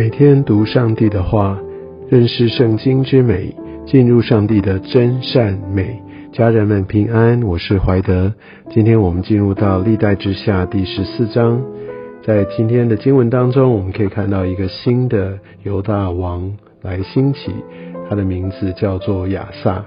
每天读上帝的话，认识圣经之美，进入上帝的真善美。家人们平安，我是怀德。今天我们进入到历代之下第十四章，在今天的经文当中，我们可以看到一个新的犹大王来兴起，他的名字叫做亚萨。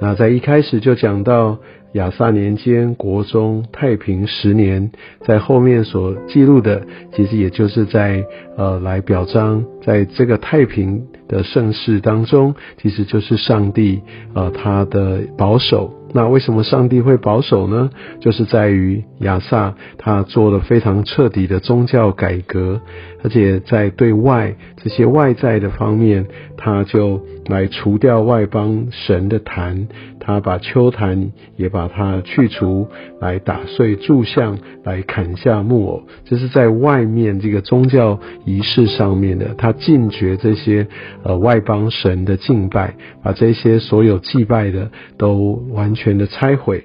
那在一开始就讲到。亚萨年间，国中太平十年，在后面所记录的，其实也就是在呃来表彰，在这个太平的盛世当中，其实就是上帝呃他的保守。那为什么上帝会保守呢？就是在于亚萨他做了非常彻底的宗教改革，而且在对外这些外在的方面，他就来除掉外邦神的坛，他把秋坛也把它去除，来打碎柱像，来砍下木偶，这是在外面这个宗教仪式上面的，他禁绝这些呃外邦神的敬拜，把这些所有祭拜的都完全。全的拆毁，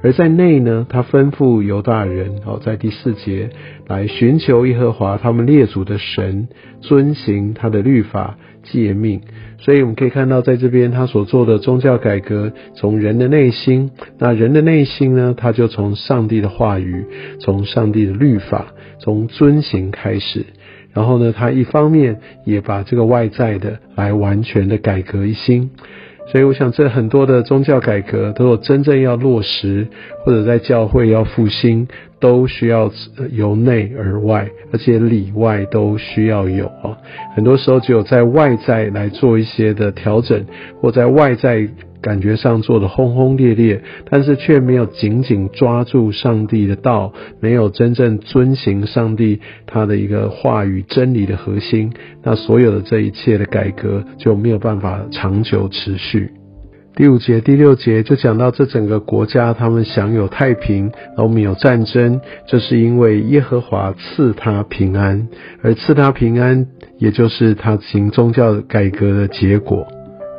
而在内呢，他吩咐犹大人哦，在第四节来寻求耶和华他们列祖的神，遵行他的律法诫命。所以我们可以看到，在这边他所做的宗教改革，从人的内心，那人的内心呢，他就从上帝的话语，从上帝的律法，从遵行开始。然后呢，他一方面也把这个外在的来完全的改革一新。所以，我想这很多的宗教改革，都有真正要落实，或者在教会要复兴，都需要由内而外，而且里外都需要有啊。很多时候，只有在外在来做一些的调整，或在外在。感觉上做的轰轰烈烈，但是却没有紧紧抓住上帝的道，没有真正遵行上帝他的一个话语真理的核心，那所有的这一切的改革就没有办法长久持续。第五节、第六节就讲到这整个国家他们享有太平，然后没有战争，这是因为耶和华赐他平安，而赐他平安，也就是他行宗教改革的结果。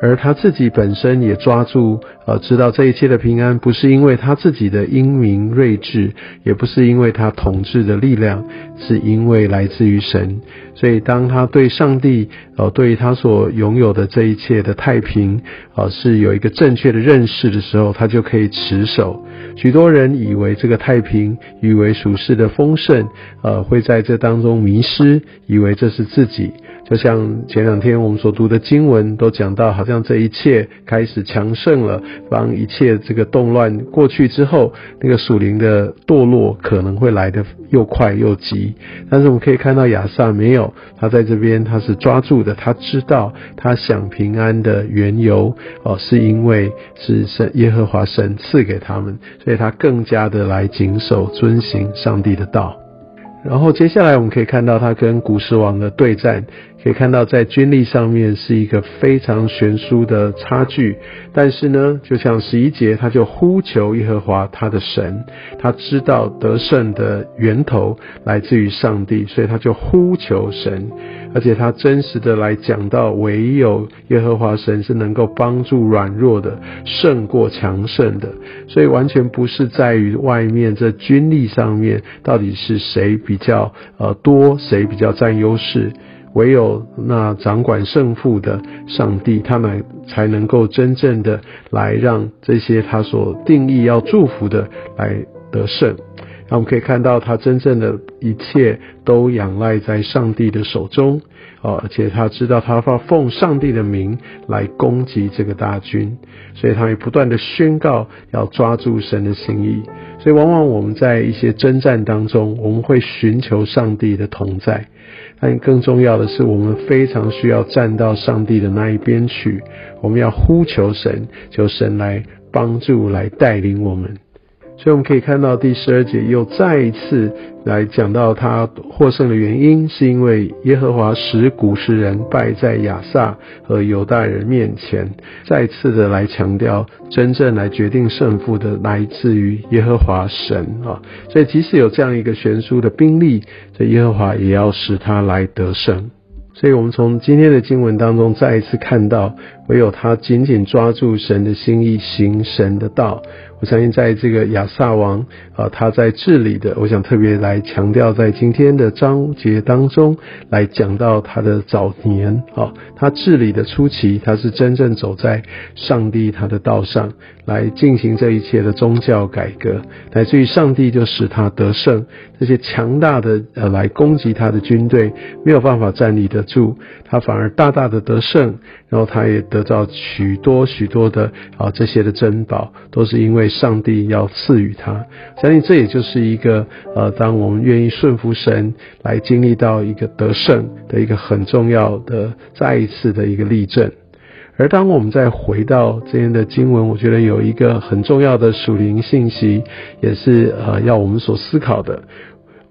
而他自己本身也抓住，呃，知道这一切的平安不是因为他自己的英明睿智，也不是因为他统治的力量，是因为来自于神。所以当他对上帝，呃，对他所拥有的这一切的太平，呃，是有一个正确的认识的时候，他就可以持守。许多人以为这个太平，以为属世的丰盛，呃，会在这当中迷失，以为这是自己。就像前两天我们所读的经文都讲到，好像这一切开始强盛了，当一切这个动乱过去之后，那个属灵的堕落可能会来得又快又急。但是我们可以看到亚萨没有，他在这边他是抓住的，他知道他想平安的缘由哦，是因为是神耶和华神赐给他们，所以他更加的来谨守遵行上帝的道。然后接下来我们可以看到他跟古时王的对战。可以看到，在军力上面是一个非常悬殊的差距，但是呢，就像十一节，他就呼求耶和华他的神，他知道得胜的源头来自于上帝，所以他就呼求神，而且他真实的来讲到，唯有耶和华神是能够帮助软弱的，胜过强盛的，所以完全不是在于外面这军力上面到底是谁比较呃多，谁比较占优势。唯有那掌管胜负的上帝，他们才能够真正的来让这些他所定义要祝福的来得胜。那我们可以看到，他真正的一切都仰赖在上帝的手中。哦，而且他知道他要奉上帝的名来攻击这个大军，所以他也不断的宣告要抓住神的心意。所以往往我们在一些征战当中，我们会寻求上帝的同在，但更重要的是，我们非常需要站到上帝的那一边去。我们要呼求神，求神来帮助，来带领我们。所以我们可以看到第十二节又再一次来讲到他获胜的原因，是因为耶和华使古时人败在亚萨和犹大人面前，再次的来强调，真正来决定胜负的来自于耶和华神啊。所以即使有这样一个悬殊的兵力，这耶和华也要使他来得胜。所以我们从今天的经文当中再一次看到，唯有他紧紧抓住神的心意，行神的道。我相信在这个亚萨王啊，他在治理的，我想特别来强调，在今天的章节当中来讲到他的早年啊，他治理的初期，他是真正走在上帝他的道上来进行这一切的宗教改革，乃至于上帝就使他得胜，这些强大的呃来攻击他的军队没有办法站立得住，他反而大大的得胜，然后他也得到许多许多的啊这些的珍宝，都是因为。上帝要赐予他，相信这也就是一个呃，当我们愿意顺服神，来经历到一个得胜的一个很重要的再一次的一个例证。而当我们再回到这边的经文，我觉得有一个很重要的属灵信息，也是呃要我们所思考的。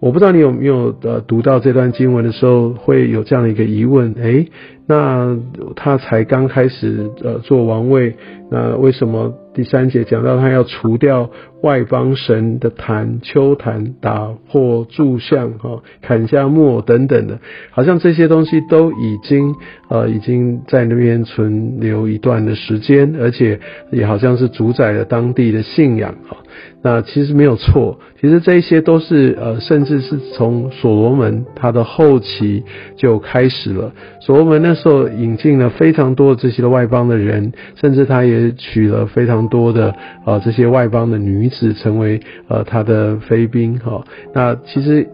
我不知道你有没有呃读到这段经文的时候，会有这样的一个疑问：诶，那他才刚开始呃做王位，那为什么？第三节讲到他要除掉外邦神的坛、丘坛，打破柱像，哈，砍下木偶等等的，好像这些东西都已经呃已经在那边存留一段的时间，而且也好像是主宰了当地的信仰，哈。那其实没有错，其实这些都是呃，甚至是从所罗门他的后期就开始了。所罗门那时候引进了非常多这些的外邦的人，甚至他也娶了非常多的啊这些外邦的女子，成为呃他的妃嫔哈。那其实。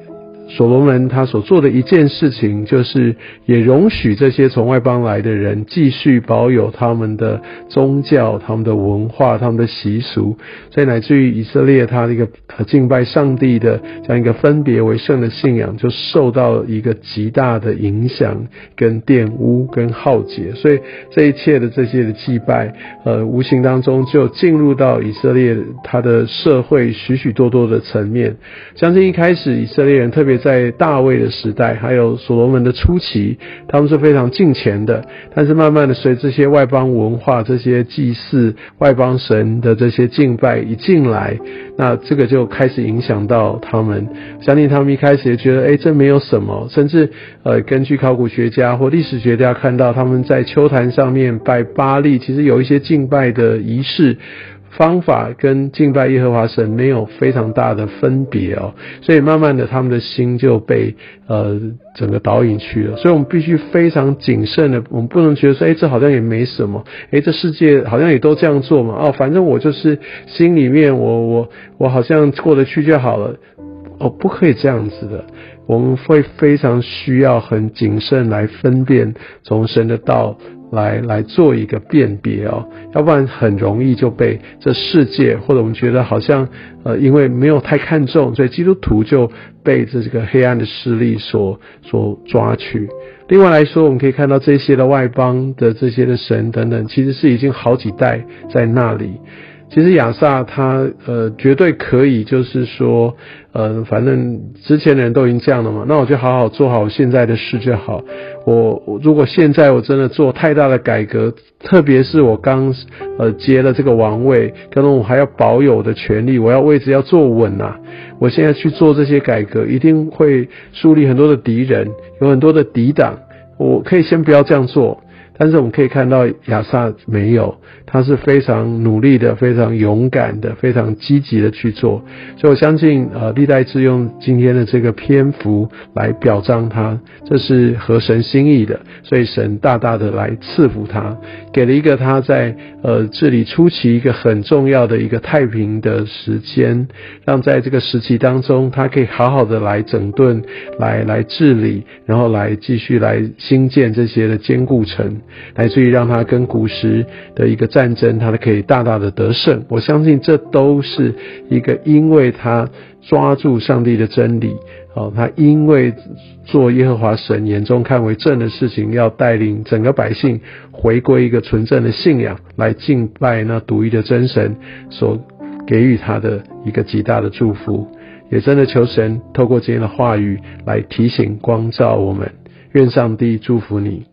所罗门他所做的一件事情，就是也容许这些从外邦来的人继续保有他们的宗教、他们的文化、他们的习俗，所以乃至于以色列他的一个敬拜上帝的这样一个分别为圣的信仰，就受到一个极大的影响、跟玷污、跟浩劫。所以这一切的这些的祭拜，呃，无形当中就进入到以色列他的社会许许多多的层面。相信一开始以色列人特别。在大卫的时代，还有所罗门的初期，他们是非常敬虔的。但是慢慢的，随这些外邦文化、这些祭祀外邦神的这些敬拜一进来，那这个就开始影响到他们。相信他们一开始也觉得，哎，这没有什么。甚至呃，根据考古学家或历史学家看到，他们在秋坛上面拜巴利，其实有一些敬拜的仪式。方法跟敬拜耶和华神没有非常大的分别哦，所以慢慢的他们的心就被呃整个导引去了，所以我们必须非常谨慎的，我们不能觉得说，哎，这好像也没什么，哎，这世界好像也都这样做嘛，哦，反正我就是心里面我我我好像过得去就好了，哦，不可以这样子的。我们会非常需要很谨慎来分辨从神的道来来做一个辨别哦，要不然很容易就被这世界或者我们觉得好像呃因为没有太看重，所以基督徒就被这这个黑暗的势力所所抓去。另外来说，我们可以看到这些的外邦的这些的神等等，其实是已经好几代在那里。其实亚萨他呃绝对可以，就是说，呃，反正之前的人都已经这样了嘛，那我就好好做好现在的事就好。我如果现在我真的做太大的改革，特别是我刚呃接了这个王位，可能我还要保有的权利，我要位置要坐稳呐。我现在去做这些改革，一定会树立很多的敌人，有很多的敌党。我可以先不要这样做。但是我们可以看到亚萨没有，他是非常努力的、非常勇敢的、非常积极的去做，所以我相信，呃，历代志用今天的这个篇幅来表彰他，这是合神心意的，所以神大大的来赐福他，给了一个他在呃治理初期一个很重要的一个太平的时间，让在这个时期当中，他可以好好的来整顿、来来治理，然后来继续来兴建这些的坚固城。来自于让他跟古时的一个战争，他都可以大大的得胜。我相信这都是一个，因为他抓住上帝的真理，哦，他因为做耶和华神眼中看为正的事情，要带领整个百姓回归一个纯正的信仰，来敬拜那独一的真神，所给予他的一个极大的祝福。也真的求神透过今天的话语来提醒光照我们，愿上帝祝福你。